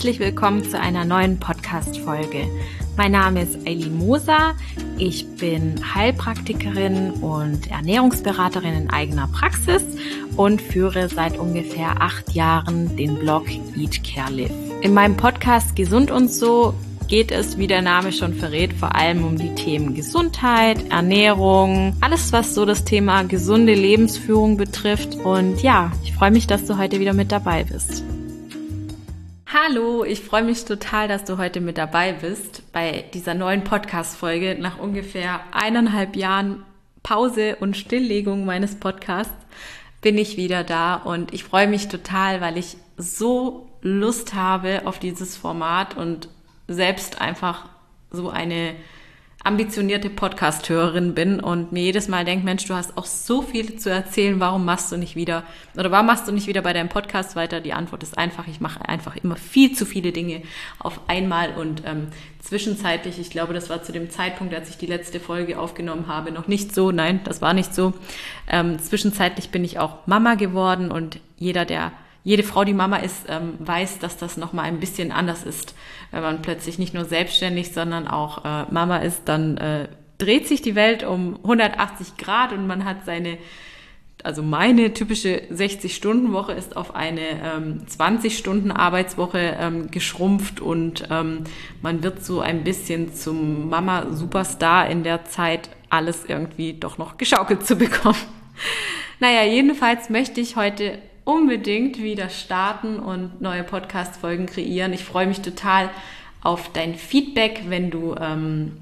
herzlich willkommen zu einer neuen Podcast-Folge. Mein Name ist Eileen Moser. Ich bin Heilpraktikerin und Ernährungsberaterin in eigener Praxis und führe seit ungefähr acht Jahren den Blog Eat Care Live. In meinem Podcast Gesund und so geht es, wie der Name schon verrät, vor allem um die Themen Gesundheit, Ernährung, alles, was so das Thema gesunde Lebensführung betrifft. Und ja, ich freue mich, dass du heute wieder mit dabei bist. Hallo, ich freue mich total, dass du heute mit dabei bist bei dieser neuen Podcast-Folge nach ungefähr eineinhalb Jahren Pause und Stilllegung meines Podcasts bin ich wieder da und ich freue mich total, weil ich so Lust habe auf dieses Format und selbst einfach so eine ambitionierte Podcast-Hörerin bin und mir jedes Mal denke, Mensch, du hast auch so viel zu erzählen, warum machst du nicht wieder oder warum machst du nicht wieder bei deinem Podcast weiter? Die Antwort ist einfach, ich mache einfach immer viel zu viele Dinge auf einmal und ähm, zwischenzeitlich, ich glaube, das war zu dem Zeitpunkt, als ich die letzte Folge aufgenommen habe, noch nicht so, nein, das war nicht so. Ähm, zwischenzeitlich bin ich auch Mama geworden und jeder, der jede Frau, die Mama ist, ähm, weiß, dass das nochmal ein bisschen anders ist. Wenn man plötzlich nicht nur selbstständig, sondern auch äh, Mama ist, dann äh, dreht sich die Welt um 180 Grad und man hat seine, also meine typische 60-Stunden-Woche ist auf eine ähm, 20-Stunden-Arbeitswoche ähm, geschrumpft und ähm, man wird so ein bisschen zum Mama-Superstar in der Zeit, alles irgendwie doch noch geschaukelt zu bekommen. Naja, jedenfalls möchte ich heute unbedingt wieder starten und neue Podcast-Folgen kreieren. Ich freue mich total auf dein Feedback, wenn du ähm,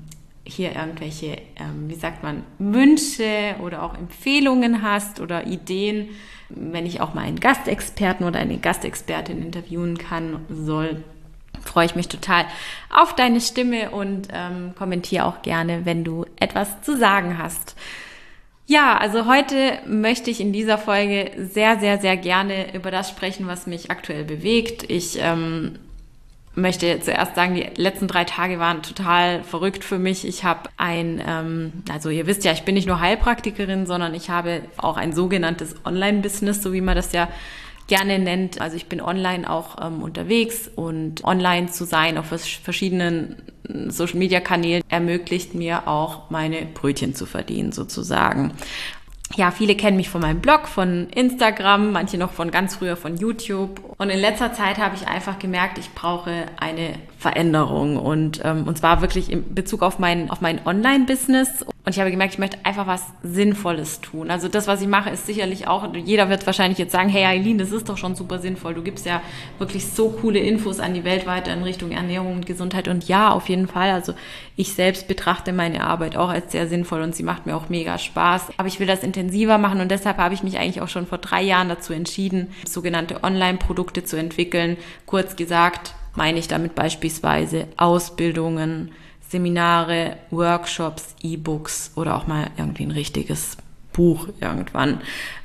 hier irgendwelche, ähm, wie sagt man, Wünsche oder auch Empfehlungen hast oder Ideen, wenn ich auch mal einen Gastexperten oder eine Gastexpertin interviewen kann soll. Freue ich mich total auf deine Stimme und ähm, kommentiere auch gerne, wenn du etwas zu sagen hast. Ja, also heute möchte ich in dieser Folge sehr, sehr, sehr gerne über das sprechen, was mich aktuell bewegt. Ich ähm, möchte zuerst sagen, die letzten drei Tage waren total verrückt für mich. Ich habe ein, ähm, also ihr wisst ja, ich bin nicht nur Heilpraktikerin, sondern ich habe auch ein sogenanntes Online-Business, so wie man das ja gerne nennt. Also ich bin online auch ähm, unterwegs und online zu sein auf verschiedenen Social Media Kanälen ermöglicht mir auch meine Brötchen zu verdienen sozusagen. Ja, viele kennen mich von meinem Blog, von Instagram, manche noch von ganz früher von YouTube. Und in letzter Zeit habe ich einfach gemerkt, ich brauche eine Veränderung und ähm, und zwar wirklich in Bezug auf mein auf mein Online-Business und ich habe gemerkt, ich möchte einfach was Sinnvolles tun. Also das, was ich mache, ist sicherlich auch, jeder wird wahrscheinlich jetzt sagen, hey Eileen, das ist doch schon super sinnvoll. Du gibst ja wirklich so coole Infos an die Welt weiter in Richtung Ernährung und Gesundheit. Und ja, auf jeden Fall. Also ich selbst betrachte meine Arbeit auch als sehr sinnvoll und sie macht mir auch mega Spaß. Aber ich will das intensiver machen und deshalb habe ich mich eigentlich auch schon vor drei Jahren dazu entschieden, sogenannte Online-Produkte zu entwickeln. Kurz gesagt, meine ich damit beispielsweise Ausbildungen, Seminare, Workshops, E-Books oder auch mal irgendwie ein richtiges Buch irgendwann.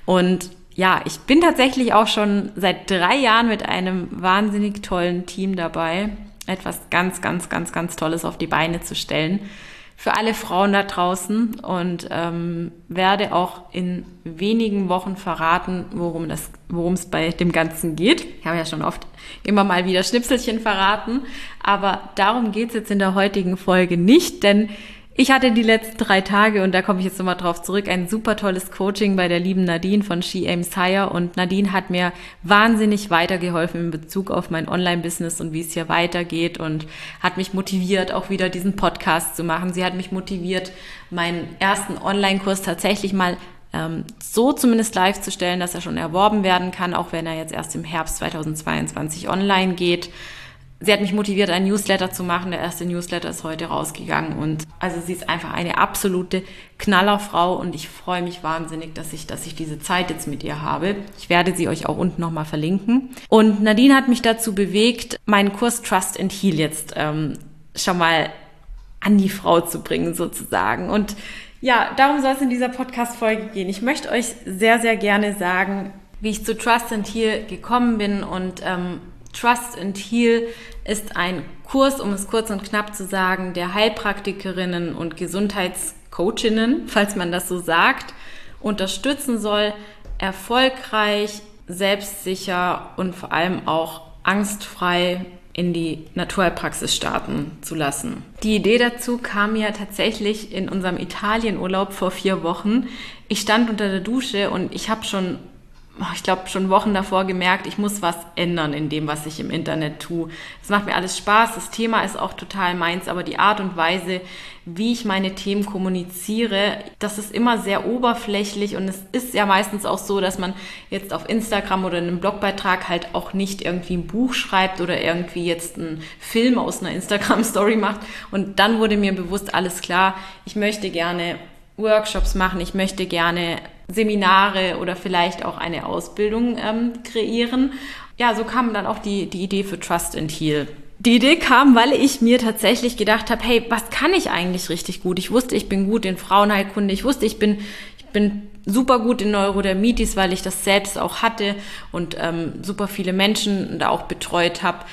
Und ja, ich bin tatsächlich auch schon seit drei Jahren mit einem wahnsinnig tollen Team dabei, etwas ganz, ganz, ganz, ganz Tolles auf die Beine zu stellen für alle Frauen da draußen und ähm, werde auch in wenigen Wochen verraten, worum es bei dem Ganzen geht. Ich habe ja schon oft immer mal wieder Schnipselchen verraten, aber darum geht es jetzt in der heutigen Folge nicht, denn ich hatte die letzten drei Tage, und da komme ich jetzt nochmal drauf zurück, ein super tolles Coaching bei der lieben Nadine von She Aims Higher. Und Nadine hat mir wahnsinnig weitergeholfen in Bezug auf mein Online-Business und wie es hier weitergeht und hat mich motiviert, auch wieder diesen Podcast zu machen. Sie hat mich motiviert, meinen ersten Online-Kurs tatsächlich mal ähm, so zumindest live zu stellen, dass er schon erworben werden kann, auch wenn er jetzt erst im Herbst 2022 online geht sie hat mich motiviert, einen Newsletter zu machen. Der erste Newsletter ist heute rausgegangen und also sie ist einfach eine absolute Knallerfrau und ich freue mich wahnsinnig, dass ich, dass ich diese Zeit jetzt mit ihr habe. Ich werde sie euch auch unten nochmal verlinken. Und Nadine hat mich dazu bewegt, meinen Kurs Trust and Heal jetzt ähm, schon mal an die Frau zu bringen sozusagen. Und ja, darum soll es in dieser Podcast-Folge gehen. Ich möchte euch sehr, sehr gerne sagen, wie ich zu Trust and Heal gekommen bin und ähm, Trust and Heal ist ein Kurs, um es kurz und knapp zu sagen, der Heilpraktikerinnen und Gesundheitscoachinnen, falls man das so sagt, unterstützen soll, erfolgreich, selbstsicher und vor allem auch angstfrei in die Naturheilpraxis starten zu lassen. Die Idee dazu kam mir tatsächlich in unserem Italienurlaub vor vier Wochen. Ich stand unter der Dusche und ich habe schon ich glaube, schon Wochen davor gemerkt, ich muss was ändern in dem, was ich im Internet tue. Es macht mir alles Spaß, das Thema ist auch total meins, aber die Art und Weise, wie ich meine Themen kommuniziere, das ist immer sehr oberflächlich und es ist ja meistens auch so, dass man jetzt auf Instagram oder in einem Blogbeitrag halt auch nicht irgendwie ein Buch schreibt oder irgendwie jetzt einen Film aus einer Instagram-Story macht. Und dann wurde mir bewusst, alles klar, ich möchte gerne Workshops machen, ich möchte gerne Seminare oder vielleicht auch eine Ausbildung ähm, kreieren. Ja, so kam dann auch die, die Idee für Trust and Heal. Die Idee kam, weil ich mir tatsächlich gedacht habe, hey, was kann ich eigentlich richtig gut? Ich wusste, ich bin gut in Frauenheilkunde. Ich wusste, ich bin, ich bin super gut in Neurodermitis, weil ich das selbst auch hatte und ähm, super viele Menschen da auch betreut habe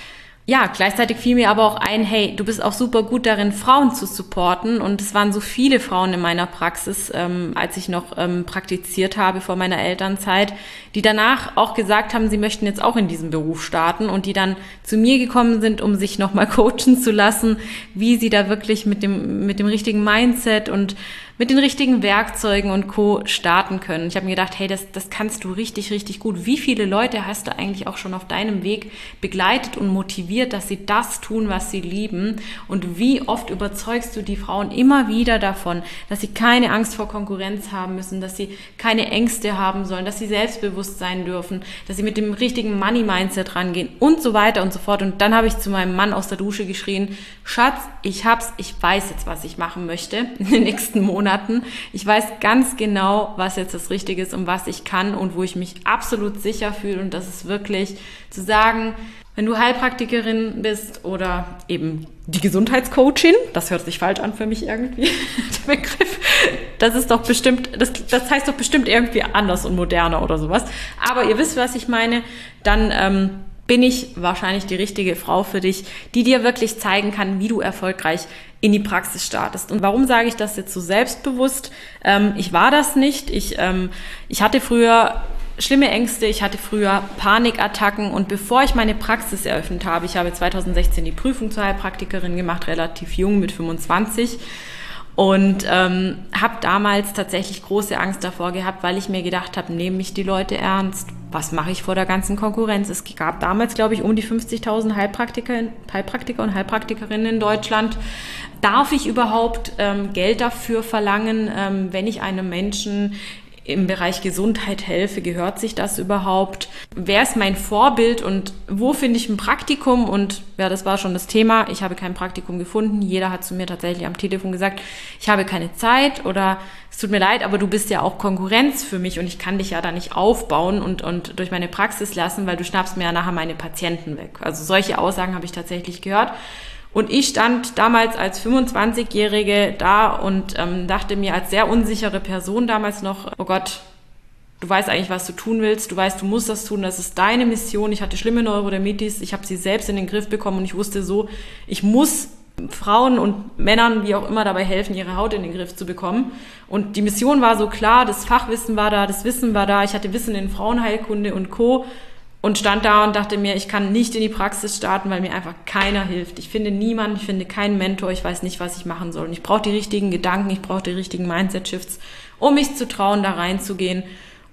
ja, gleichzeitig fiel mir aber auch ein, hey, du bist auch super gut darin, Frauen zu supporten. Und es waren so viele Frauen in meiner Praxis, ähm, als ich noch ähm, praktiziert habe vor meiner Elternzeit, die danach auch gesagt haben, sie möchten jetzt auch in diesem Beruf starten und die dann zu mir gekommen sind, um sich nochmal coachen zu lassen, wie sie da wirklich mit dem, mit dem richtigen Mindset und mit den richtigen Werkzeugen und Co. starten können. Ich habe mir gedacht, hey, das, das kannst du richtig, richtig gut. Wie viele Leute hast du eigentlich auch schon auf deinem Weg begleitet und motiviert, dass sie das tun, was sie lieben? Und wie oft überzeugst du die Frauen immer wieder davon, dass sie keine Angst vor Konkurrenz haben müssen, dass sie keine Ängste haben sollen, dass sie selbstbewusst sein dürfen, dass sie mit dem richtigen Money-Mindset rangehen und so weiter und so fort. Und dann habe ich zu meinem Mann aus der Dusche geschrien, Schatz, ich hab's, ich weiß jetzt, was ich machen möchte in den nächsten. Monaten. Ich weiß ganz genau, was jetzt das Richtige ist und was ich kann und wo ich mich absolut sicher fühle. Und das ist wirklich zu sagen, wenn du Heilpraktikerin bist oder eben die Gesundheitscoachin, das hört sich falsch an für mich irgendwie, der Begriff, das ist doch bestimmt, das, das heißt doch bestimmt irgendwie anders und moderner oder sowas. Aber ihr wisst, was ich meine, dann ähm, bin ich wahrscheinlich die richtige Frau für dich, die dir wirklich zeigen kann, wie du erfolgreich in die Praxis startest. Und warum sage ich das jetzt so selbstbewusst? Ähm, ich war das nicht. Ich, ähm, ich hatte früher schlimme Ängste, ich hatte früher Panikattacken und bevor ich meine Praxis eröffnet habe, ich habe 2016 die Prüfung zur Heilpraktikerin gemacht, relativ jung mit 25 und ähm, habe damals tatsächlich große Angst davor gehabt, weil ich mir gedacht habe, nehmen mich die Leute ernst? Was mache ich vor der ganzen Konkurrenz? Es gab damals, glaube ich, um die 50.000 Heilpraktiker, Heilpraktiker und Heilpraktikerinnen in Deutschland. Darf ich überhaupt ähm, Geld dafür verlangen, ähm, wenn ich einem Menschen im Bereich Gesundheit helfe? Gehört sich das überhaupt? Wer ist mein Vorbild und wo finde ich ein Praktikum? Und ja, das war schon das Thema. Ich habe kein Praktikum gefunden. Jeder hat zu mir tatsächlich am Telefon gesagt, ich habe keine Zeit oder es tut mir leid, aber du bist ja auch Konkurrenz für mich und ich kann dich ja da nicht aufbauen und, und durch meine Praxis lassen, weil du schnappst mir ja nachher meine Patienten weg. Also solche Aussagen habe ich tatsächlich gehört. Und ich stand damals als 25-Jährige da und ähm, dachte mir als sehr unsichere Person damals noch, oh Gott, du weißt eigentlich, was du tun willst, du weißt, du musst das tun, das ist deine Mission. Ich hatte schlimme Neurodermitis, ich habe sie selbst in den Griff bekommen und ich wusste so, ich muss Frauen und Männern, wie auch immer, dabei helfen, ihre Haut in den Griff zu bekommen. Und die Mission war so klar, das Fachwissen war da, das Wissen war da, ich hatte Wissen in Frauenheilkunde und Co und stand da und dachte mir, ich kann nicht in die Praxis starten, weil mir einfach keiner hilft. Ich finde niemanden, ich finde keinen Mentor, ich weiß nicht, was ich machen soll. Und ich brauche die richtigen Gedanken, ich brauche die richtigen Mindset-Shifts, um mich zu trauen, da reinzugehen.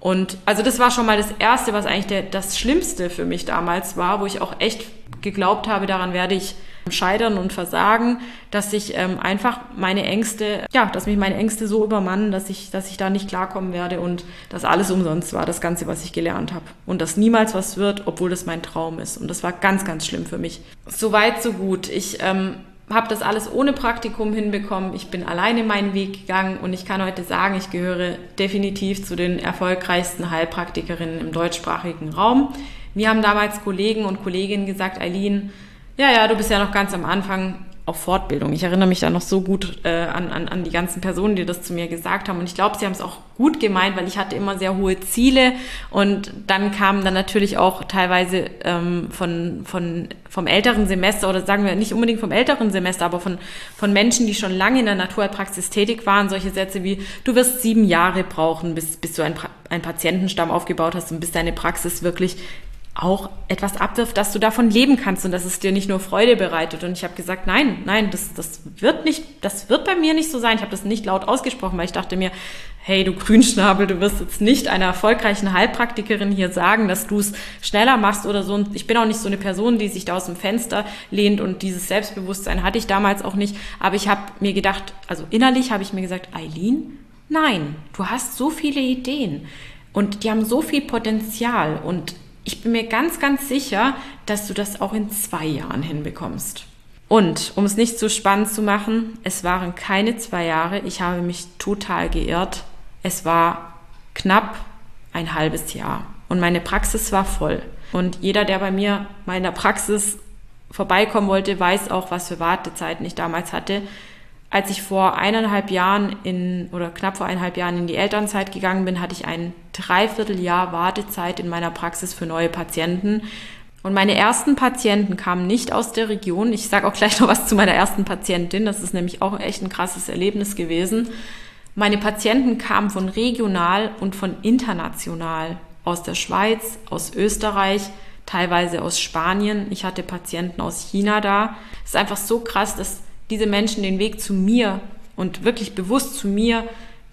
Und also das war schon mal das Erste, was eigentlich der, das Schlimmste für mich damals war, wo ich auch echt geglaubt habe, daran werde ich Scheitern und Versagen, dass ich ähm, einfach meine Ängste, ja, dass mich meine Ängste so übermannen, dass ich, dass ich da nicht klarkommen werde und dass alles umsonst war, das Ganze, was ich gelernt habe. Und dass niemals was wird, obwohl das mein Traum ist. Und das war ganz, ganz schlimm für mich. So weit, so gut. Ich ähm, habe das alles ohne Praktikum hinbekommen. Ich bin alleine meinen Weg gegangen und ich kann heute sagen, ich gehöre definitiv zu den erfolgreichsten Heilpraktikerinnen im deutschsprachigen Raum. Mir haben damals Kollegen und Kolleginnen gesagt, Eileen, ja, ja, du bist ja noch ganz am Anfang auf Fortbildung. Ich erinnere mich da noch so gut äh, an, an, an die ganzen Personen, die das zu mir gesagt haben. Und ich glaube, sie haben es auch gut gemeint, weil ich hatte immer sehr hohe Ziele. Und dann kamen dann natürlich auch teilweise ähm, von, von, vom älteren Semester oder sagen wir nicht unbedingt vom älteren Semester, aber von, von Menschen, die schon lange in der Naturheilpraxis tätig waren, solche Sätze wie, du wirst sieben Jahre brauchen, bis, bis du ein, ein Patientenstamm aufgebaut hast und bis deine Praxis wirklich auch etwas abwirft, dass du davon leben kannst und dass es dir nicht nur Freude bereitet. Und ich habe gesagt, nein, nein, das, das wird nicht, das wird bei mir nicht so sein. Ich habe das nicht laut ausgesprochen, weil ich dachte mir, hey, du Grünschnabel, du wirst jetzt nicht einer erfolgreichen Heilpraktikerin hier sagen, dass du es schneller machst oder so. Und ich bin auch nicht so eine Person, die sich da aus dem Fenster lehnt und dieses Selbstbewusstsein hatte ich damals auch nicht. Aber ich habe mir gedacht, also innerlich habe ich mir gesagt, Eileen, nein, du hast so viele Ideen und die haben so viel Potenzial und ich bin mir ganz, ganz sicher, dass du das auch in zwei Jahren hinbekommst. Und um es nicht so spannend zu machen, es waren keine zwei Jahre. Ich habe mich total geirrt. Es war knapp ein halbes Jahr. Und meine Praxis war voll. Und jeder, der bei mir mal in der Praxis vorbeikommen wollte, weiß auch, was für Wartezeiten ich damals hatte als ich vor eineinhalb Jahren in, oder knapp vor eineinhalb Jahren in die Elternzeit gegangen bin, hatte ich ein Dreivierteljahr Wartezeit in meiner Praxis für neue Patienten. Und meine ersten Patienten kamen nicht aus der Region. Ich sage auch gleich noch was zu meiner ersten Patientin. Das ist nämlich auch echt ein krasses Erlebnis gewesen. Meine Patienten kamen von regional und von international. Aus der Schweiz, aus Österreich, teilweise aus Spanien. Ich hatte Patienten aus China da. Es ist einfach so krass, dass diese Menschen den Weg zu mir und wirklich bewusst zu mir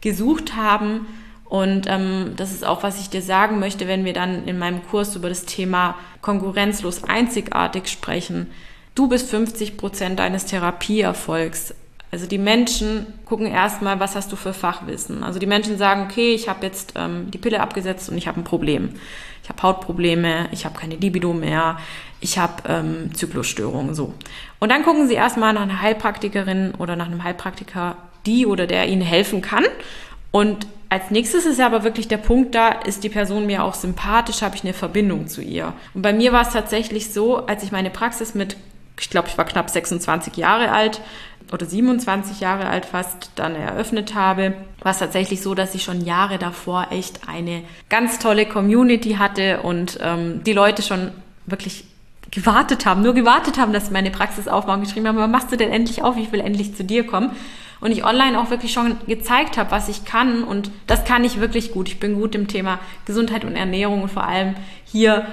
gesucht haben. Und ähm, das ist auch, was ich dir sagen möchte, wenn wir dann in meinem Kurs über das Thema konkurrenzlos einzigartig sprechen. Du bist 50 Prozent deines Therapieerfolgs. Also die Menschen gucken erstmal, was hast du für Fachwissen. Also die Menschen sagen, okay, ich habe jetzt ähm, die Pille abgesetzt und ich habe ein Problem. Ich habe Hautprobleme, ich habe keine Libido mehr, ich habe ähm, Zyklusstörungen, so. Und dann gucken sie erstmal nach einer Heilpraktikerin oder nach einem Heilpraktiker, die oder der ihnen helfen kann. Und als nächstes ist aber wirklich der Punkt da, ist die Person mir auch sympathisch, habe ich eine Verbindung zu ihr. Und bei mir war es tatsächlich so, als ich meine Praxis mit, ich glaube, ich war knapp 26 Jahre alt, oder 27 Jahre alt fast dann eröffnet habe, war es tatsächlich so, dass ich schon Jahre davor echt eine ganz tolle Community hatte und ähm, die Leute schon wirklich gewartet haben, nur gewartet haben, dass meine Praxis aufmachen, geschrieben haben, wann machst du denn endlich auf, ich will endlich zu dir kommen. Und ich online auch wirklich schon gezeigt habe, was ich kann und das kann ich wirklich gut. Ich bin gut im Thema Gesundheit und Ernährung und vor allem hier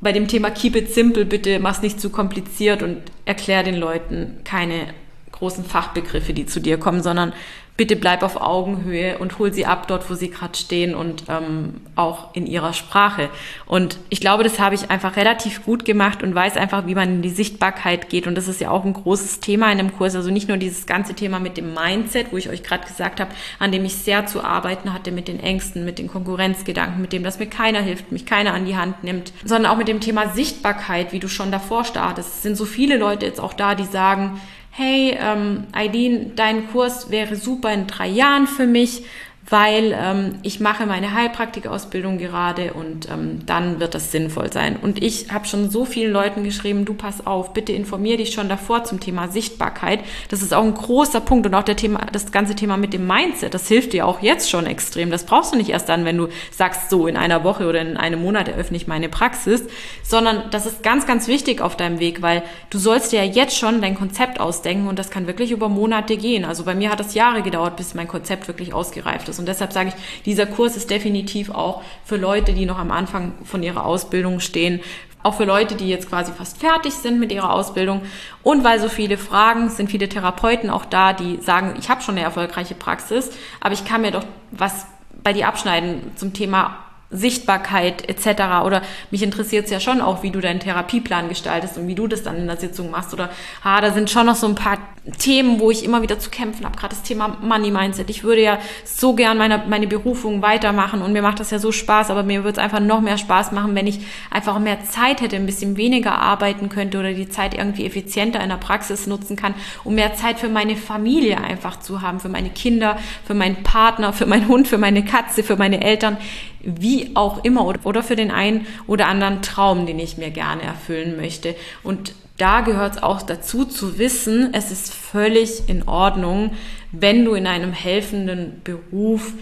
bei dem Thema Keep it simple, bitte mach's nicht zu kompliziert und erklär den Leuten keine großen Fachbegriffe, die zu dir kommen, sondern bitte bleib auf Augenhöhe und hol sie ab dort, wo sie gerade stehen und ähm, auch in ihrer Sprache. Und ich glaube, das habe ich einfach relativ gut gemacht und weiß einfach, wie man in die Sichtbarkeit geht. Und das ist ja auch ein großes Thema in dem Kurs. Also nicht nur dieses ganze Thema mit dem Mindset, wo ich euch gerade gesagt habe, an dem ich sehr zu arbeiten hatte mit den Ängsten, mit den Konkurrenzgedanken, mit dem, dass mir keiner hilft, mich keiner an die Hand nimmt, sondern auch mit dem Thema Sichtbarkeit, wie du schon davor startest. Es sind so viele Leute jetzt auch da, die sagen, hey, ähm, Aileen, dein Kurs wäre super in drei Jahren für mich weil ähm, ich mache meine Heilpraktikausbildung gerade und ähm, dann wird das sinnvoll sein. Und ich habe schon so vielen Leuten geschrieben, du pass auf, bitte informier dich schon davor zum Thema Sichtbarkeit. Das ist auch ein großer Punkt und auch der Thema, das ganze Thema mit dem Mindset, das hilft dir auch jetzt schon extrem. Das brauchst du nicht erst dann, wenn du sagst, so in einer Woche oder in einem Monat eröffne ich meine Praxis, sondern das ist ganz, ganz wichtig auf deinem Weg, weil du sollst dir ja jetzt schon dein Konzept ausdenken und das kann wirklich über Monate gehen. Also bei mir hat es Jahre gedauert, bis mein Konzept wirklich ausgereift ist. Und deshalb sage ich, dieser Kurs ist definitiv auch für Leute, die noch am Anfang von ihrer Ausbildung stehen, auch für Leute, die jetzt quasi fast fertig sind mit ihrer Ausbildung. Und weil so viele Fragen, sind viele Therapeuten auch da, die sagen, ich habe schon eine erfolgreiche Praxis, aber ich kann mir doch was bei dir abschneiden zum Thema Sichtbarkeit etc. Oder mich interessiert es ja schon auch, wie du deinen Therapieplan gestaltest und wie du das dann in der Sitzung machst. Oder ah, da sind schon noch so ein paar Themen, wo ich immer wieder zu kämpfen habe. Gerade das Thema Money Mindset. Ich würde ja so gern meine, meine Berufung weitermachen und mir macht das ja so Spaß, aber mir würde es einfach noch mehr Spaß machen, wenn ich einfach mehr Zeit hätte, ein bisschen weniger arbeiten könnte oder die Zeit irgendwie effizienter in der Praxis nutzen kann, um mehr Zeit für meine Familie einfach zu haben, für meine Kinder, für meinen Partner, für meinen Hund, für meine Katze, für meine Eltern wie auch immer oder für den einen oder anderen Traum, den ich mir gerne erfüllen möchte. Und da gehört es auch dazu zu wissen, es ist völlig in Ordnung, wenn du in einem helfenden Beruf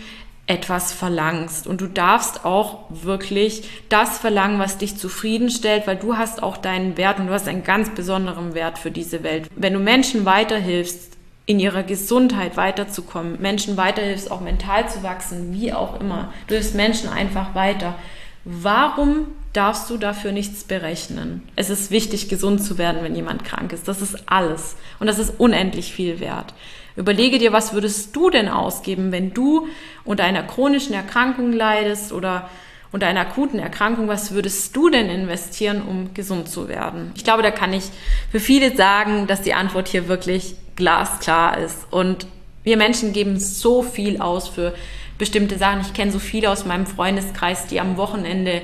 etwas verlangst. Und du darfst auch wirklich das verlangen, was dich zufriedenstellt, weil du hast auch deinen Wert und du hast einen ganz besonderen Wert für diese Welt. Wenn du Menschen weiterhilfst, in ihrer Gesundheit weiterzukommen, Menschen weiterhilfst, auch mental zu wachsen, wie auch immer. Du hilfst Menschen einfach weiter, warum darfst du dafür nichts berechnen? Es ist wichtig, gesund zu werden, wenn jemand krank ist. Das ist alles. Und das ist unendlich viel wert. Überlege dir, was würdest du denn ausgeben, wenn du unter einer chronischen Erkrankung leidest oder unter einer akuten Erkrankung, was würdest du denn investieren, um gesund zu werden? Ich glaube, da kann ich für viele sagen, dass die Antwort hier wirklich glasklar ist. Und wir Menschen geben so viel aus für bestimmte Sachen. Ich kenne so viele aus meinem Freundeskreis, die am Wochenende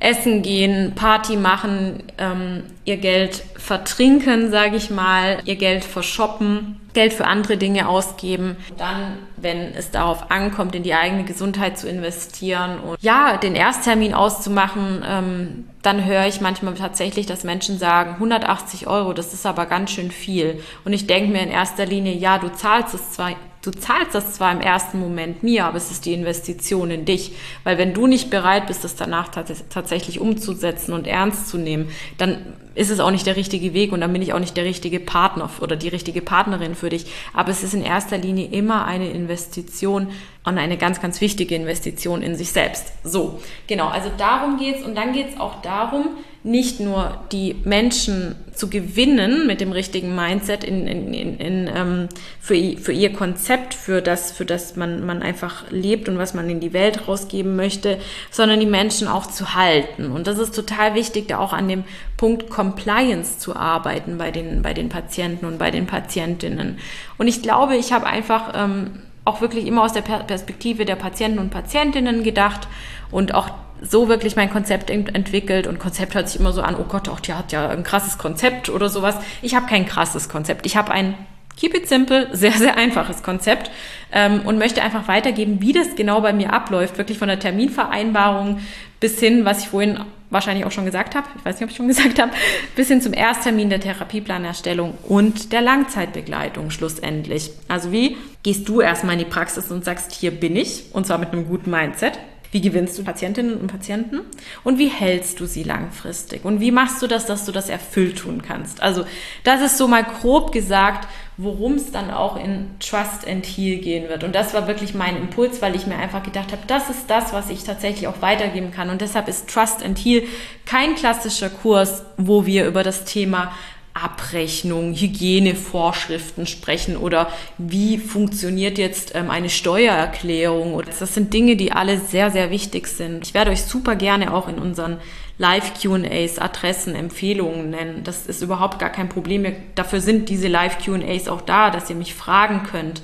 essen gehen, Party machen, ähm, ihr Geld vertrinken, sage ich mal, ihr Geld verschoppen, Geld für andere Dinge ausgeben. Dann, wenn es darauf ankommt, in die eigene Gesundheit zu investieren und ja, den Ersttermin auszumachen, ähm, dann höre ich manchmal tatsächlich, dass Menschen sagen, 180 Euro, das ist aber ganz schön viel. Und ich denke mir in erster Linie, ja, du zahlst es zwar Du zahlst das zwar im ersten Moment mir, aber es ist die Investition in dich. Weil wenn du nicht bereit bist, das danach tatsächlich umzusetzen und ernst zu nehmen, dann ist es auch nicht der richtige Weg und dann bin ich auch nicht der richtige Partner oder die richtige Partnerin für dich. Aber es ist in erster Linie immer eine Investition und eine ganz, ganz wichtige Investition in sich selbst. So, genau, also darum geht's und dann geht's auch darum, nicht nur die Menschen zu gewinnen mit dem richtigen Mindset in, in, in, in ähm, für, für ihr Konzept, für das, für das man, man einfach lebt und was man in die Welt rausgeben möchte, sondern die Menschen auch zu halten. Und das ist total wichtig, da auch an dem Punkt Compliance zu arbeiten bei den, bei den Patienten und bei den Patientinnen. Und ich glaube, ich habe einfach ähm, auch wirklich immer aus der Perspektive der Patienten und Patientinnen gedacht und auch so wirklich mein Konzept entwickelt und Konzept hört sich immer so an, oh Gott, auch die hat ja ein krasses Konzept oder sowas. Ich habe kein krasses Konzept. Ich habe ein Keep it simple, sehr, sehr einfaches Konzept ähm, und möchte einfach weitergeben, wie das genau bei mir abläuft, wirklich von der Terminvereinbarung bis hin, was ich vorhin wahrscheinlich auch schon gesagt habe, ich weiß nicht, ob ich schon gesagt habe, bis hin zum Ersttermin der Therapieplanerstellung und der Langzeitbegleitung schlussendlich. Also wie gehst du erstmal in die Praxis und sagst, hier bin ich und zwar mit einem guten Mindset wie gewinnst du Patientinnen und Patienten? Und wie hältst du sie langfristig? Und wie machst du das, dass du das erfüllt tun kannst? Also, das ist so mal grob gesagt, worum es dann auch in Trust and Heal gehen wird. Und das war wirklich mein Impuls, weil ich mir einfach gedacht habe, das ist das, was ich tatsächlich auch weitergeben kann. Und deshalb ist Trust and Heal kein klassischer Kurs, wo wir über das Thema Abrechnung, Hygienevorschriften sprechen oder wie funktioniert jetzt ähm, eine Steuererklärung. Das sind Dinge, die alle sehr, sehr wichtig sind. Ich werde euch super gerne auch in unseren Live-QAs, Adressen, Empfehlungen nennen. Das ist überhaupt gar kein Problem. Dafür sind diese Live-QAs auch da, dass ihr mich fragen könnt.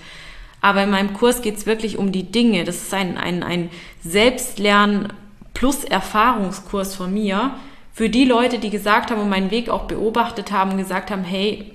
Aber in meinem Kurs geht es wirklich um die Dinge. Das ist ein, ein, ein Selbstlern plus Erfahrungskurs von mir, für die Leute, die gesagt haben und meinen Weg auch beobachtet haben gesagt haben, hey,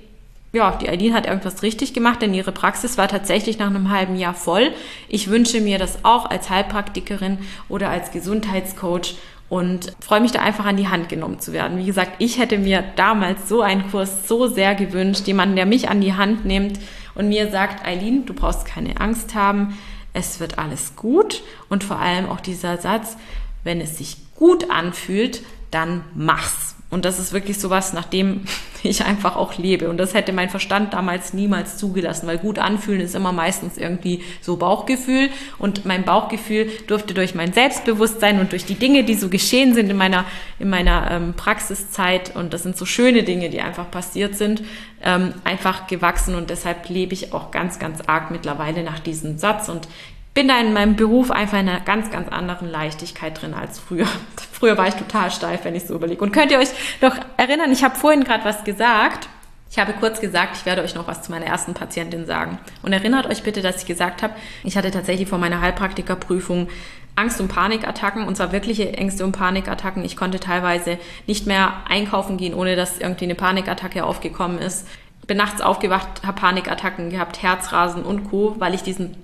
ja, die Eileen hat irgendwas richtig gemacht, denn ihre Praxis war tatsächlich nach einem halben Jahr voll. Ich wünsche mir das auch als Heilpraktikerin oder als Gesundheitscoach und freue mich da einfach an die Hand genommen zu werden. Wie gesagt, ich hätte mir damals so einen Kurs so sehr gewünscht, jemanden, der mich an die Hand nimmt und mir sagt, Eileen, du brauchst keine Angst haben, es wird alles gut und vor allem auch dieser Satz, wenn es sich gut anfühlt, dann mach's. Und das ist wirklich sowas, nach dem ich einfach auch lebe. Und das hätte mein Verstand damals niemals zugelassen, weil gut anfühlen ist immer meistens irgendwie so Bauchgefühl. Und mein Bauchgefühl durfte durch mein Selbstbewusstsein und durch die Dinge, die so geschehen sind in meiner, in meiner ähm, Praxiszeit, und das sind so schöne Dinge, die einfach passiert sind, ähm, einfach gewachsen. Und deshalb lebe ich auch ganz, ganz arg mittlerweile nach diesem Satz. Und bin da in meinem Beruf einfach in einer ganz, ganz anderen Leichtigkeit drin als früher. Früher war ich total steif, wenn ich so überlege. Und könnt ihr euch noch erinnern, ich habe vorhin gerade was gesagt. Ich habe kurz gesagt, ich werde euch noch was zu meiner ersten Patientin sagen. Und erinnert euch bitte, dass ich gesagt habe, ich hatte tatsächlich vor meiner Heilpraktikerprüfung Angst- und Panikattacken, und zwar wirkliche Ängste und Panikattacken. Ich konnte teilweise nicht mehr einkaufen gehen, ohne dass irgendwie eine Panikattacke aufgekommen ist. Bin nachts aufgewacht, habe Panikattacken gehabt, Herzrasen und Co., weil ich diesen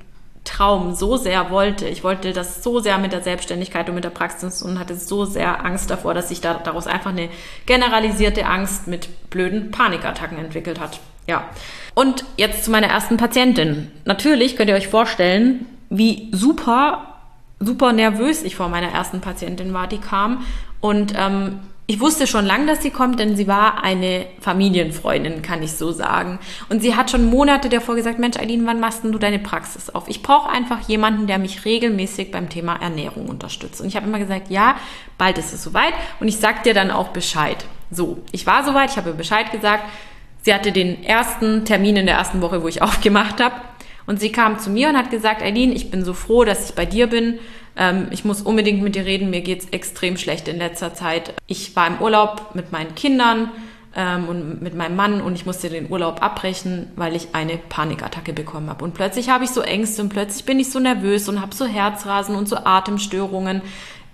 Traum so sehr wollte. Ich wollte das so sehr mit der Selbstständigkeit und mit der Praxis und hatte so sehr Angst davor, dass sich da, daraus einfach eine generalisierte Angst mit blöden Panikattacken entwickelt hat. Ja. Und jetzt zu meiner ersten Patientin. Natürlich könnt ihr euch vorstellen, wie super, super nervös ich vor meiner ersten Patientin war, die kam. Und ähm, ich wusste schon lange, dass sie kommt, denn sie war eine Familienfreundin, kann ich so sagen. Und sie hat schon Monate davor gesagt, Mensch, Eileen, wann machst du deine Praxis auf? Ich brauche einfach jemanden, der mich regelmäßig beim Thema Ernährung unterstützt. Und ich habe immer gesagt, ja, bald ist es soweit und ich sag dir dann auch Bescheid. So, ich war soweit, ich habe Bescheid gesagt. Sie hatte den ersten Termin in der ersten Woche, wo ich aufgemacht habe. Und sie kam zu mir und hat gesagt, Eileen, ich bin so froh, dass ich bei dir bin ähm, ich muss unbedingt mit dir reden, mir geht's extrem schlecht in letzter Zeit. Ich war im Urlaub mit meinen Kindern ähm, und mit meinem Mann und ich musste den Urlaub abbrechen, weil ich eine Panikattacke bekommen habe. Und plötzlich habe ich so Ängste und plötzlich bin ich so nervös und habe so Herzrasen und so Atemstörungen.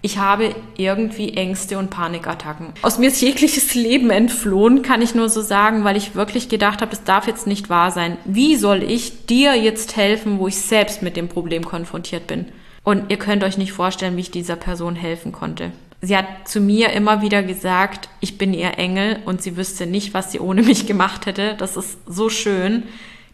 Ich habe irgendwie Ängste und Panikattacken. Aus mir ist jegliches Leben entflohen, kann ich nur so sagen, weil ich wirklich gedacht habe, das darf jetzt nicht wahr sein. Wie soll ich dir jetzt helfen, wo ich selbst mit dem Problem konfrontiert bin? Und ihr könnt euch nicht vorstellen, wie ich dieser Person helfen konnte. Sie hat zu mir immer wieder gesagt, ich bin ihr Engel und sie wüsste nicht, was sie ohne mich gemacht hätte. Das ist so schön.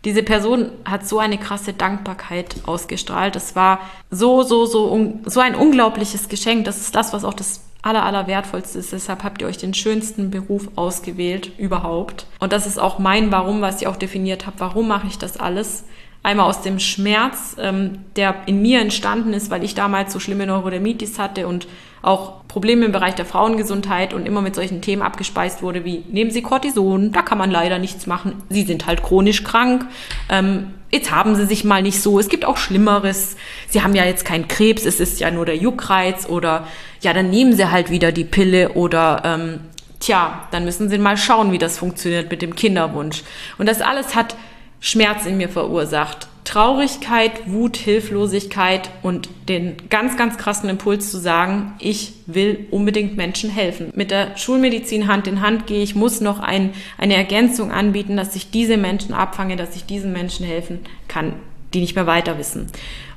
Diese Person hat so eine krasse Dankbarkeit ausgestrahlt. Das war so, so, so, so ein unglaubliches Geschenk. Das ist das, was auch das aller, aller wertvollste ist. Deshalb habt ihr euch den schönsten Beruf ausgewählt überhaupt. Und das ist auch mein Warum, was ich auch definiert habe. Warum mache ich das alles? Einmal aus dem Schmerz, ähm, der in mir entstanden ist, weil ich damals so schlimme Neurodermitis hatte und auch Probleme im Bereich der Frauengesundheit und immer mit solchen Themen abgespeist wurde wie, nehmen Sie Cortison, da kann man leider nichts machen. Sie sind halt chronisch krank. Ähm, jetzt haben Sie sich mal nicht so. Es gibt auch Schlimmeres. Sie haben ja jetzt keinen Krebs, es ist ja nur der Juckreiz oder ja, dann nehmen Sie halt wieder die Pille oder ähm, tja, dann müssen Sie mal schauen, wie das funktioniert mit dem Kinderwunsch. Und das alles hat Schmerz in mir verursacht. Traurigkeit, Wut, Hilflosigkeit und den ganz, ganz krassen Impuls zu sagen, ich will unbedingt Menschen helfen. Mit der Schulmedizin Hand in Hand gehe ich, muss noch ein, eine Ergänzung anbieten, dass ich diese Menschen abfange, dass ich diesen Menschen helfen kann, die nicht mehr weiter wissen.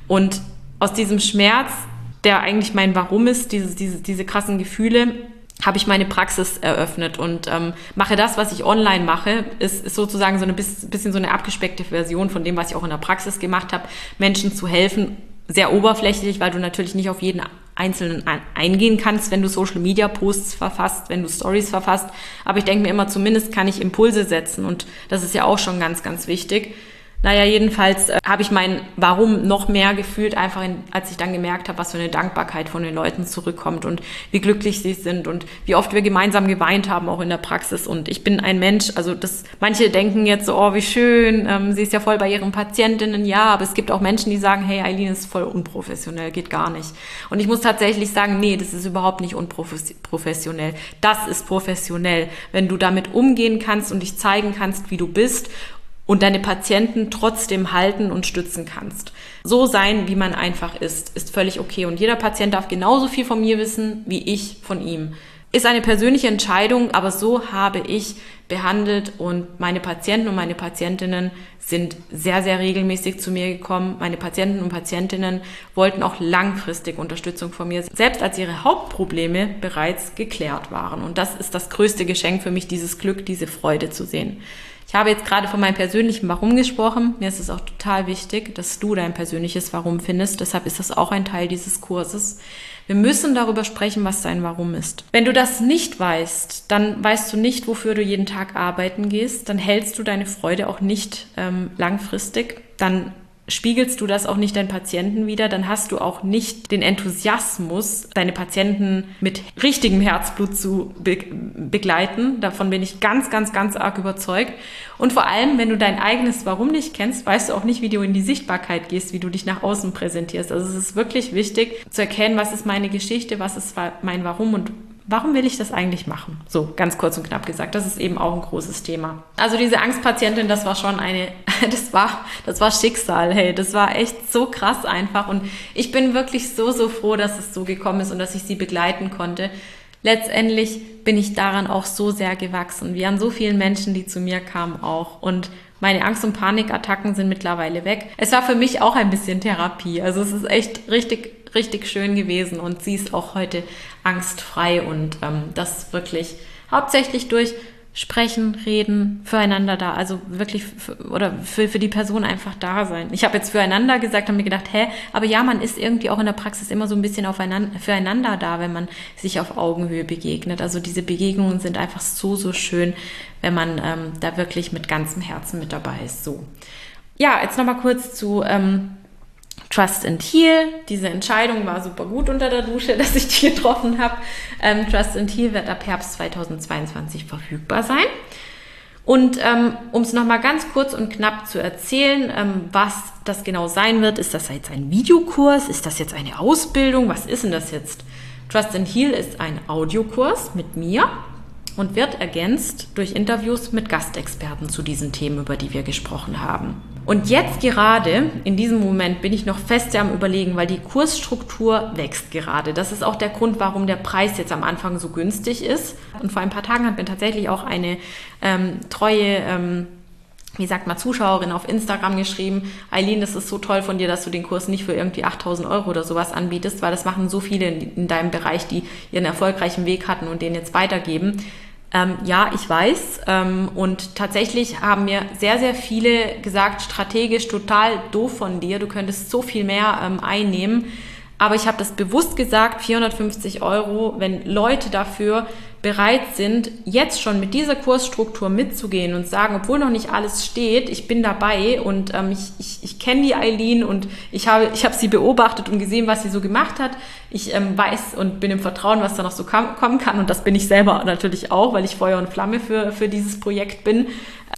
Und aus diesem Schmerz, der eigentlich mein Warum ist, diese, diese, diese krassen Gefühle, habe ich meine Praxis eröffnet und ähm, mache das, was ich online mache, ist, ist sozusagen so eine bisschen so eine abgespeckte Version von dem, was ich auch in der Praxis gemacht habe, Menschen zu helfen. Sehr oberflächlich, weil du natürlich nicht auf jeden Einzelnen eingehen kannst, wenn du Social Media Posts verfasst, wenn du Stories verfasst. Aber ich denke mir immer, zumindest kann ich Impulse setzen und das ist ja auch schon ganz, ganz wichtig. Naja, jedenfalls äh, habe ich mein Warum noch mehr gefühlt, einfach in, als ich dann gemerkt habe, was für eine Dankbarkeit von den Leuten zurückkommt und wie glücklich sie sind und wie oft wir gemeinsam geweint haben, auch in der Praxis. Und ich bin ein Mensch, also das, manche denken jetzt so, oh, wie schön, ähm, sie ist ja voll bei ihren Patientinnen. Ja, aber es gibt auch Menschen, die sagen, hey, Eileen ist voll unprofessionell, geht gar nicht. Und ich muss tatsächlich sagen, nee, das ist überhaupt nicht unprofessionell. Das ist professionell, wenn du damit umgehen kannst und dich zeigen kannst, wie du bist und deine Patienten trotzdem halten und stützen kannst. So sein, wie man einfach ist, ist völlig okay. Und jeder Patient darf genauso viel von mir wissen, wie ich von ihm. Ist eine persönliche Entscheidung, aber so habe ich behandelt und meine Patienten und meine Patientinnen sind sehr, sehr regelmäßig zu mir gekommen. Meine Patienten und Patientinnen wollten auch langfristig Unterstützung von mir, selbst als ihre Hauptprobleme bereits geklärt waren. Und das ist das größte Geschenk für mich, dieses Glück, diese Freude zu sehen. Ich habe jetzt gerade von meinem persönlichen Warum gesprochen. Mir ist es auch total wichtig, dass du dein persönliches Warum findest. Deshalb ist das auch ein Teil dieses Kurses. Wir müssen darüber sprechen, was dein Warum ist. Wenn du das nicht weißt, dann weißt du nicht, wofür du jeden Tag arbeiten gehst. Dann hältst du deine Freude auch nicht ähm, langfristig. Dann spiegelst du das auch nicht deinen Patienten wieder, dann hast du auch nicht den Enthusiasmus, deine Patienten mit richtigem Herzblut zu be begleiten. Davon bin ich ganz, ganz, ganz arg überzeugt. Und vor allem, wenn du dein eigenes Warum nicht kennst, weißt du auch nicht, wie du in die Sichtbarkeit gehst, wie du dich nach außen präsentierst. Also es ist wirklich wichtig zu erkennen, was ist meine Geschichte, was ist mein Warum und warum will ich das eigentlich machen? So ganz kurz und knapp gesagt, das ist eben auch ein großes Thema. Also diese Angstpatientin, das war schon eine, das war, das war Schicksal, hey, das war echt so krass einfach und ich bin wirklich so, so froh, dass es so gekommen ist und dass ich sie begleiten konnte. Letztendlich bin ich daran auch so sehr gewachsen, wie an so vielen Menschen, die zu mir kamen auch und meine Angst- und Panikattacken sind mittlerweile weg. Es war für mich auch ein bisschen Therapie. Also es ist echt richtig richtig schön gewesen und sie ist auch heute angstfrei und ähm, das wirklich hauptsächlich durch sprechen, reden, füreinander da, also wirklich für, oder für, für die Person einfach da sein. Ich habe jetzt füreinander gesagt, habe mir gedacht, hä, aber ja, man ist irgendwie auch in der Praxis immer so ein bisschen aufeinander, füreinander da, wenn man sich auf Augenhöhe begegnet. Also diese Begegnungen sind einfach so, so schön, wenn man ähm, da wirklich mit ganzem Herzen mit dabei ist. So. Ja, jetzt nochmal kurz zu ähm, Trust and Heal. Diese Entscheidung war super gut unter der Dusche, dass ich die getroffen habe. Ähm, Trust and Heal wird ab Herbst 2022 verfügbar sein. Und ähm, um es nochmal ganz kurz und knapp zu erzählen, ähm, was das genau sein wird, ist das jetzt ein Videokurs? Ist das jetzt eine Ausbildung? Was ist denn das jetzt? Trust and Heal ist ein Audiokurs mit mir und wird ergänzt durch Interviews mit Gastexperten zu diesen Themen, über die wir gesprochen haben. Und jetzt gerade, in diesem Moment, bin ich noch fest am Überlegen, weil die Kursstruktur wächst gerade. Das ist auch der Grund, warum der Preis jetzt am Anfang so günstig ist. Und vor ein paar Tagen hat mir tatsächlich auch eine ähm, treue, ähm, wie sagt man, Zuschauerin auf Instagram geschrieben, Eileen, das ist so toll von dir, dass du den Kurs nicht für irgendwie 8000 Euro oder sowas anbietest, weil das machen so viele in, in deinem Bereich, die ihren erfolgreichen Weg hatten und den jetzt weitergeben. Ähm, ja, ich weiß. Ähm, und tatsächlich haben mir sehr, sehr viele gesagt, strategisch total doof von dir. Du könntest so viel mehr ähm, einnehmen. Aber ich habe das bewusst gesagt, 450 Euro, wenn Leute dafür bereit sind, jetzt schon mit dieser Kursstruktur mitzugehen und sagen, obwohl noch nicht alles steht, ich bin dabei und ähm, ich, ich, ich kenne die Eileen und ich habe, ich habe sie beobachtet und gesehen, was sie so gemacht hat. Ich ähm, weiß und bin im Vertrauen, was da noch so kommen kann und das bin ich selber natürlich auch, weil ich Feuer und Flamme für, für dieses Projekt bin.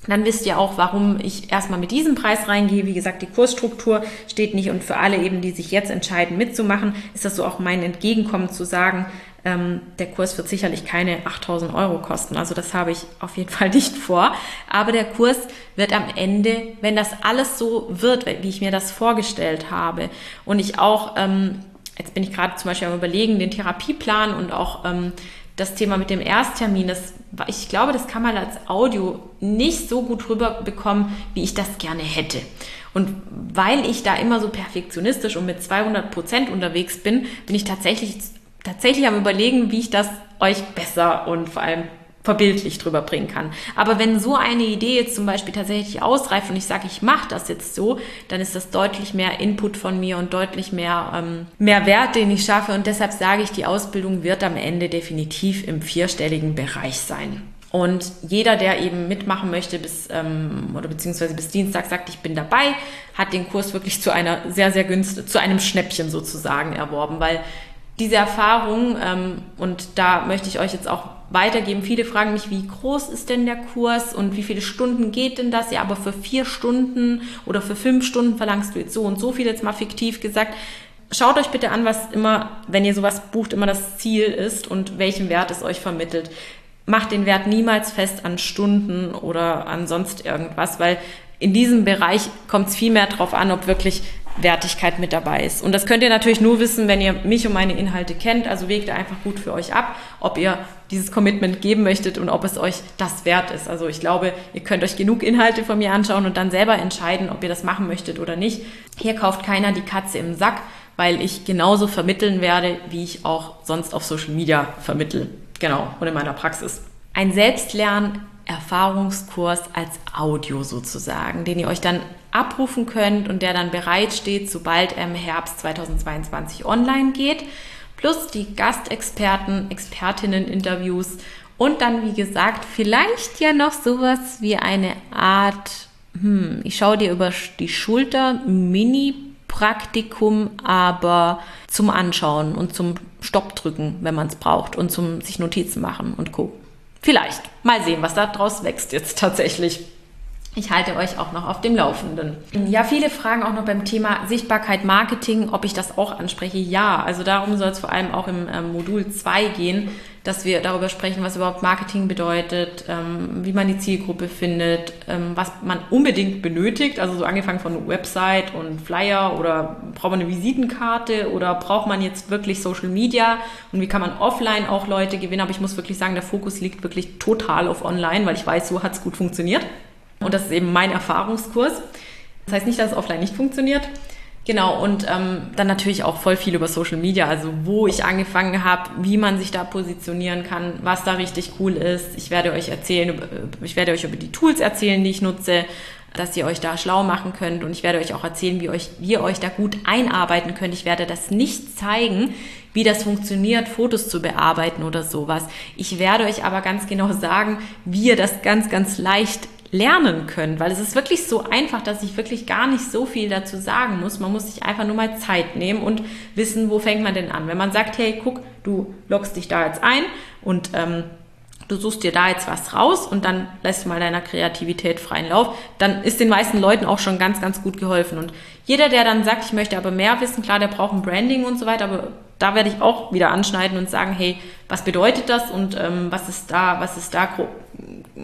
Dann wisst ihr auch, warum ich erstmal mit diesem Preis reingehe. Wie gesagt, die Kursstruktur steht nicht und für alle eben, die sich jetzt entscheiden mitzumachen, ist das so auch mein Entgegenkommen zu sagen, ähm, der Kurs wird sicherlich keine 8000 Euro kosten. Also das habe ich auf jeden Fall nicht vor. Aber der Kurs wird am Ende, wenn das alles so wird, wie ich mir das vorgestellt habe und ich auch, ähm, jetzt bin ich gerade zum Beispiel am Überlegen, den Therapieplan und auch ähm, das Thema mit dem Ersttermin, das, ich glaube, das kann man als Audio nicht so gut rüberbekommen, wie ich das gerne hätte. Und weil ich da immer so perfektionistisch und mit 200 Prozent unterwegs bin, bin ich tatsächlich tatsächlich am Überlegen, wie ich das euch besser und vor allem verbildlich drüber bringen kann. Aber wenn so eine Idee jetzt zum Beispiel tatsächlich ausreift und ich sage, ich mache das jetzt so, dann ist das deutlich mehr Input von mir und deutlich mehr, ähm, mehr Wert, den ich schaffe. Und deshalb sage ich, die Ausbildung wird am Ende definitiv im vierstelligen Bereich sein. Und jeder, der eben mitmachen möchte bis ähm, oder beziehungsweise bis Dienstag sagt, ich bin dabei, hat den Kurs wirklich zu einer sehr, sehr günstigen, zu einem Schnäppchen sozusagen erworben, weil diese Erfahrung, ähm, und da möchte ich euch jetzt auch weitergeben, viele fragen mich, wie groß ist denn der Kurs und wie viele Stunden geht denn das? Ja, aber für vier Stunden oder für fünf Stunden verlangst du jetzt so und so viel, jetzt mal fiktiv gesagt. Schaut euch bitte an, was immer, wenn ihr sowas bucht, immer das Ziel ist und welchen Wert es euch vermittelt. Macht den Wert niemals fest an Stunden oder an sonst irgendwas, weil in diesem Bereich kommt es viel mehr darauf an, ob wirklich Wertigkeit mit dabei ist. Und das könnt ihr natürlich nur wissen, wenn ihr mich und meine Inhalte kennt. Also wägt einfach gut für euch ab, ob ihr dieses Commitment geben möchtet und ob es euch das wert ist. Also ich glaube, ihr könnt euch genug Inhalte von mir anschauen und dann selber entscheiden, ob ihr das machen möchtet oder nicht. Hier kauft keiner die Katze im Sack, weil ich genauso vermitteln werde, wie ich auch sonst auf Social Media vermittel. Genau, und in meiner Praxis. Ein Selbstlern Erfahrungskurs als Audio sozusagen, den ihr euch dann abrufen könnt und der dann bereitsteht, sobald er im Herbst 2022 online geht. Plus die Gastexperten, Expertinnen-Interviews und dann, wie gesagt, vielleicht ja noch sowas wie eine Art, hm, ich schaue dir über die Schulter, Mini-Praktikum, aber zum Anschauen und zum Stopp drücken, wenn man es braucht und zum sich Notizen machen und Co. Vielleicht. Mal sehen, was da draus wächst jetzt tatsächlich. Ich halte euch auch noch auf dem Laufenden. Ja, viele fragen auch noch beim Thema Sichtbarkeit Marketing, ob ich das auch anspreche. Ja, also darum soll es vor allem auch im ähm, Modul 2 gehen, dass wir darüber sprechen, was überhaupt Marketing bedeutet, ähm, wie man die Zielgruppe findet, ähm, was man unbedingt benötigt, also so angefangen von Website und Flyer oder braucht man eine Visitenkarte oder braucht man jetzt wirklich Social Media und wie kann man offline auch Leute gewinnen. Aber ich muss wirklich sagen, der Fokus liegt wirklich total auf online, weil ich weiß, so hat es gut funktioniert. Und das ist eben mein Erfahrungskurs. Das heißt nicht, dass es offline nicht funktioniert. Genau, und ähm, dann natürlich auch voll viel über Social Media, also wo ich angefangen habe, wie man sich da positionieren kann, was da richtig cool ist. Ich werde euch erzählen, ich werde euch über die Tools erzählen, die ich nutze, dass ihr euch da schlau machen könnt und ich werde euch auch erzählen, wie, euch, wie ihr euch da gut einarbeiten könnt. Ich werde das nicht zeigen, wie das funktioniert, Fotos zu bearbeiten oder sowas. Ich werde euch aber ganz genau sagen, wie ihr das ganz, ganz leicht lernen könnt, weil es ist wirklich so einfach, dass ich wirklich gar nicht so viel dazu sagen muss. Man muss sich einfach nur mal Zeit nehmen und wissen, wo fängt man denn an. Wenn man sagt, hey, guck, du loggst dich da jetzt ein und ähm, du suchst dir da jetzt was raus und dann lässt du mal deiner Kreativität freien Lauf, dann ist den meisten Leuten auch schon ganz, ganz gut geholfen. Und jeder, der dann sagt, ich möchte aber mehr wissen, klar, der braucht ein Branding und so weiter, aber da werde ich auch wieder anschneiden und sagen, hey, was bedeutet das und ähm, was ist da, was ist da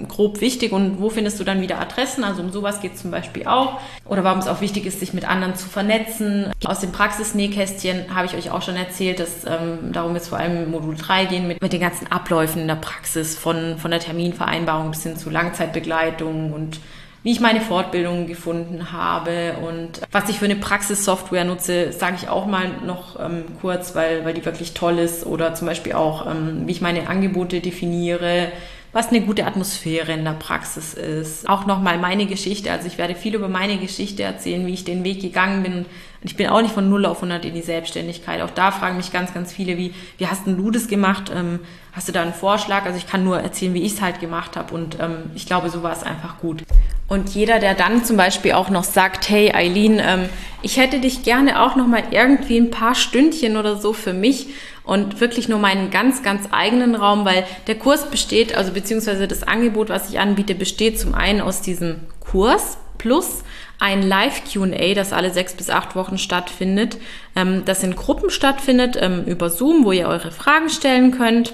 grob, wichtig und wo findest du dann wieder Adressen? Also um sowas geht zum Beispiel auch. Oder warum es auch wichtig ist, sich mit anderen zu vernetzen. Aus dem Praxisnähkästchen habe ich euch auch schon erzählt, dass ähm, darum jetzt vor allem Modul 3 gehen mit, mit den ganzen Abläufen in der Praxis, von, von der Terminvereinbarung bis hin zu Langzeitbegleitung und wie ich meine Fortbildungen gefunden habe und was ich für eine Praxissoftware nutze, sage ich auch mal noch ähm, kurz, weil, weil die wirklich toll ist oder zum Beispiel auch, ähm, wie ich meine Angebote definiere, was eine gute Atmosphäre in der Praxis ist. Auch nochmal meine Geschichte. Also ich werde viel über meine Geschichte erzählen, wie ich den Weg gegangen bin. Und ich bin auch nicht von 0 auf 100 in die Selbstständigkeit. Auch da fragen mich ganz, ganz viele, wie, wie hast denn du das gemacht? Ähm, hast du da einen Vorschlag? Also ich kann nur erzählen, wie ich es halt gemacht habe. Und ähm, ich glaube, so war es einfach gut. Und jeder, der dann zum Beispiel auch noch sagt, hey Eileen, ähm, ich hätte dich gerne auch noch mal irgendwie ein paar Stündchen oder so für mich und wirklich nur meinen ganz, ganz eigenen Raum, weil der Kurs besteht, also beziehungsweise das Angebot, was ich anbiete, besteht zum einen aus diesem Kurs plus ein Live-QA, das alle sechs bis acht Wochen stattfindet, ähm, das in Gruppen stattfindet ähm, über Zoom, wo ihr eure Fragen stellen könnt.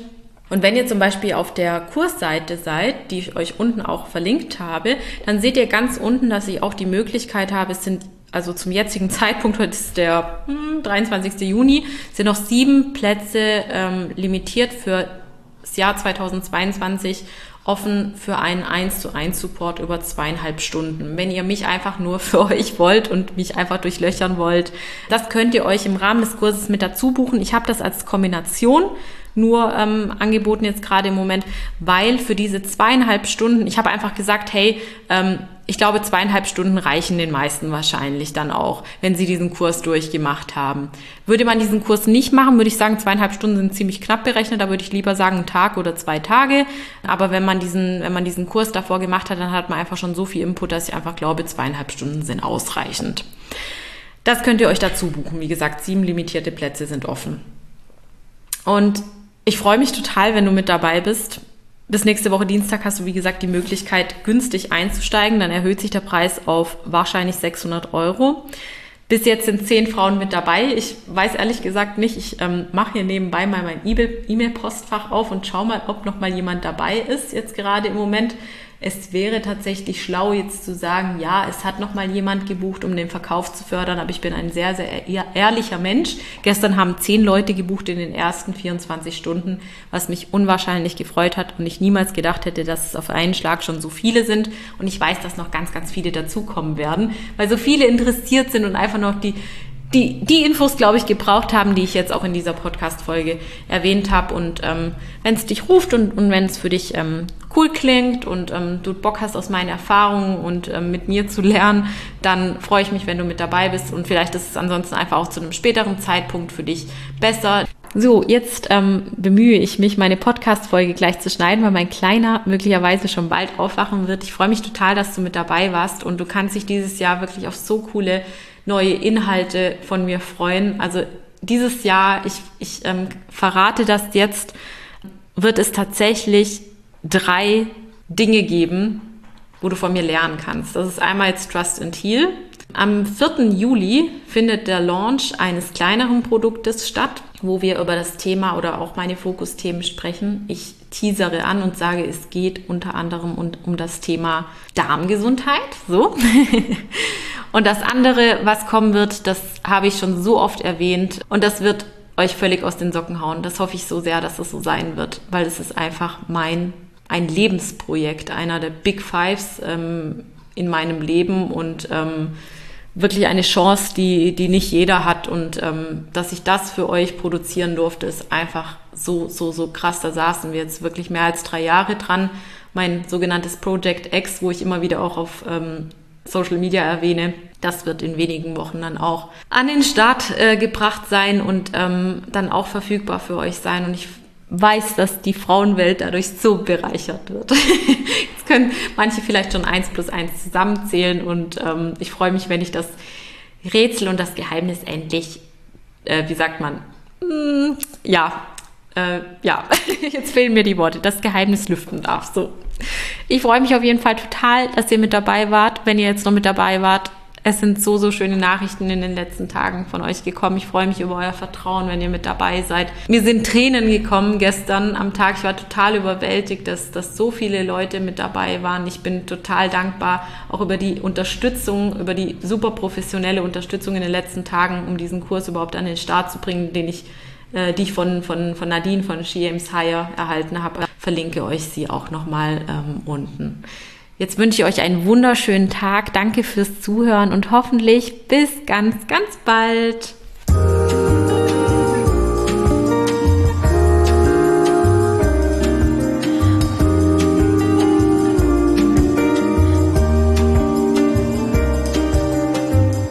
Und wenn ihr zum Beispiel auf der Kursseite seid, die ich euch unten auch verlinkt habe, dann seht ihr ganz unten, dass ich auch die Möglichkeit habe, es sind also zum jetzigen Zeitpunkt, heute ist der hm, 23. Juni, sind noch sieben Plätze ähm, limitiert für das Jahr 2022 offen für einen 1 zu 1 Support über zweieinhalb Stunden. Wenn ihr mich einfach nur für euch wollt und mich einfach durchlöchern wollt, das könnt ihr euch im Rahmen des Kurses mit dazu buchen. Ich habe das als Kombination nur ähm, angeboten jetzt gerade im Moment, weil für diese zweieinhalb Stunden, ich habe einfach gesagt, hey, ähm, ich glaube, zweieinhalb Stunden reichen den meisten wahrscheinlich dann auch, wenn sie diesen Kurs durchgemacht haben. Würde man diesen Kurs nicht machen, würde ich sagen, zweieinhalb Stunden sind ziemlich knapp berechnet. Da würde ich lieber sagen, einen Tag oder zwei Tage. Aber wenn man diesen, wenn man diesen Kurs davor gemacht hat, dann hat man einfach schon so viel Input, dass ich einfach glaube, zweieinhalb Stunden sind ausreichend. Das könnt ihr euch dazu buchen. Wie gesagt, sieben limitierte Plätze sind offen. Und ich freue mich total, wenn du mit dabei bist. Bis nächste Woche Dienstag hast du, wie gesagt, die Möglichkeit, günstig einzusteigen. Dann erhöht sich der Preis auf wahrscheinlich 600 Euro. Bis jetzt sind zehn Frauen mit dabei. Ich weiß ehrlich gesagt nicht. Ich ähm, mache hier nebenbei mal mein E-Mail-Postfach auf und schau mal, ob noch mal jemand dabei ist. Jetzt gerade im Moment es wäre tatsächlich schlau, jetzt zu sagen, ja, es hat noch mal jemand gebucht, um den Verkauf zu fördern, aber ich bin ein sehr, sehr ehrlicher Mensch. Gestern haben zehn Leute gebucht in den ersten 24 Stunden, was mich unwahrscheinlich gefreut hat und ich niemals gedacht hätte, dass es auf einen Schlag schon so viele sind. Und ich weiß, dass noch ganz, ganz viele dazukommen werden, weil so viele interessiert sind und einfach noch die, die, die Infos, glaube ich, gebraucht haben, die ich jetzt auch in dieser Podcast-Folge erwähnt habe. Und ähm, wenn es dich ruft und, und wenn es für dich ähm, cool klingt und ähm, du Bock hast aus meinen Erfahrungen und ähm, mit mir zu lernen, dann freue ich mich, wenn du mit dabei bist. Und vielleicht ist es ansonsten einfach auch zu einem späteren Zeitpunkt für dich besser. So, jetzt ähm, bemühe ich mich, meine Podcast-Folge gleich zu schneiden, weil mein Kleiner möglicherweise schon bald aufwachen wird. Ich freue mich total, dass du mit dabei warst und du kannst dich dieses Jahr wirklich auf so coole neue Inhalte von mir freuen. Also dieses Jahr, ich, ich ähm, verrate das jetzt, wird es tatsächlich drei Dinge geben, wo du von mir lernen kannst. Das ist einmal jetzt Trust and Heal. Am 4. Juli findet der Launch eines kleineren Produktes statt, wo wir über das Thema oder auch meine Fokusthemen sprechen. Ich teasere an und sage, es geht unter anderem um, das Thema Darmgesundheit. So. und das andere, was kommen wird, das habe ich schon so oft erwähnt und das wird euch völlig aus den Socken hauen. Das hoffe ich so sehr, dass es so sein wird, weil es ist einfach mein ein Lebensprojekt, einer der Big Fives ähm, in meinem Leben und ähm, wirklich eine Chance, die, die nicht jeder hat. Und ähm, dass ich das für euch produzieren durfte, ist einfach so, so, so krass. Da saßen wir jetzt wirklich mehr als drei Jahre dran. Mein sogenanntes Project X, wo ich immer wieder auch auf ähm, Social Media erwähne, das wird in wenigen Wochen dann auch an den Start äh, gebracht sein und ähm, dann auch verfügbar für euch sein. Und ich weiß, dass die Frauenwelt dadurch so bereichert wird. Jetzt können manche vielleicht schon eins plus eins zusammenzählen und ähm, ich freue mich, wenn ich das Rätsel und das Geheimnis endlich, äh, wie sagt man, mm, ja, äh, ja, jetzt fehlen mir die Worte, das Geheimnis lüften darf. So. Ich freue mich auf jeden Fall total, dass ihr mit dabei wart. Wenn ihr jetzt noch mit dabei wart, es sind so, so schöne Nachrichten in den letzten Tagen von euch gekommen. Ich freue mich über euer Vertrauen, wenn ihr mit dabei seid. Mir sind Tränen gekommen gestern am Tag. Ich war total überwältigt, dass, dass so viele Leute mit dabei waren. Ich bin total dankbar auch über die Unterstützung, über die super professionelle Unterstützung in den letzten Tagen, um diesen Kurs überhaupt an den Start zu bringen, den ich äh, die ich von, von, von Nadine von She Aims Higher erhalten habe. Verlinke euch sie auch nochmal ähm, unten. Jetzt wünsche ich euch einen wunderschönen Tag. Danke fürs Zuhören und hoffentlich bis ganz, ganz bald.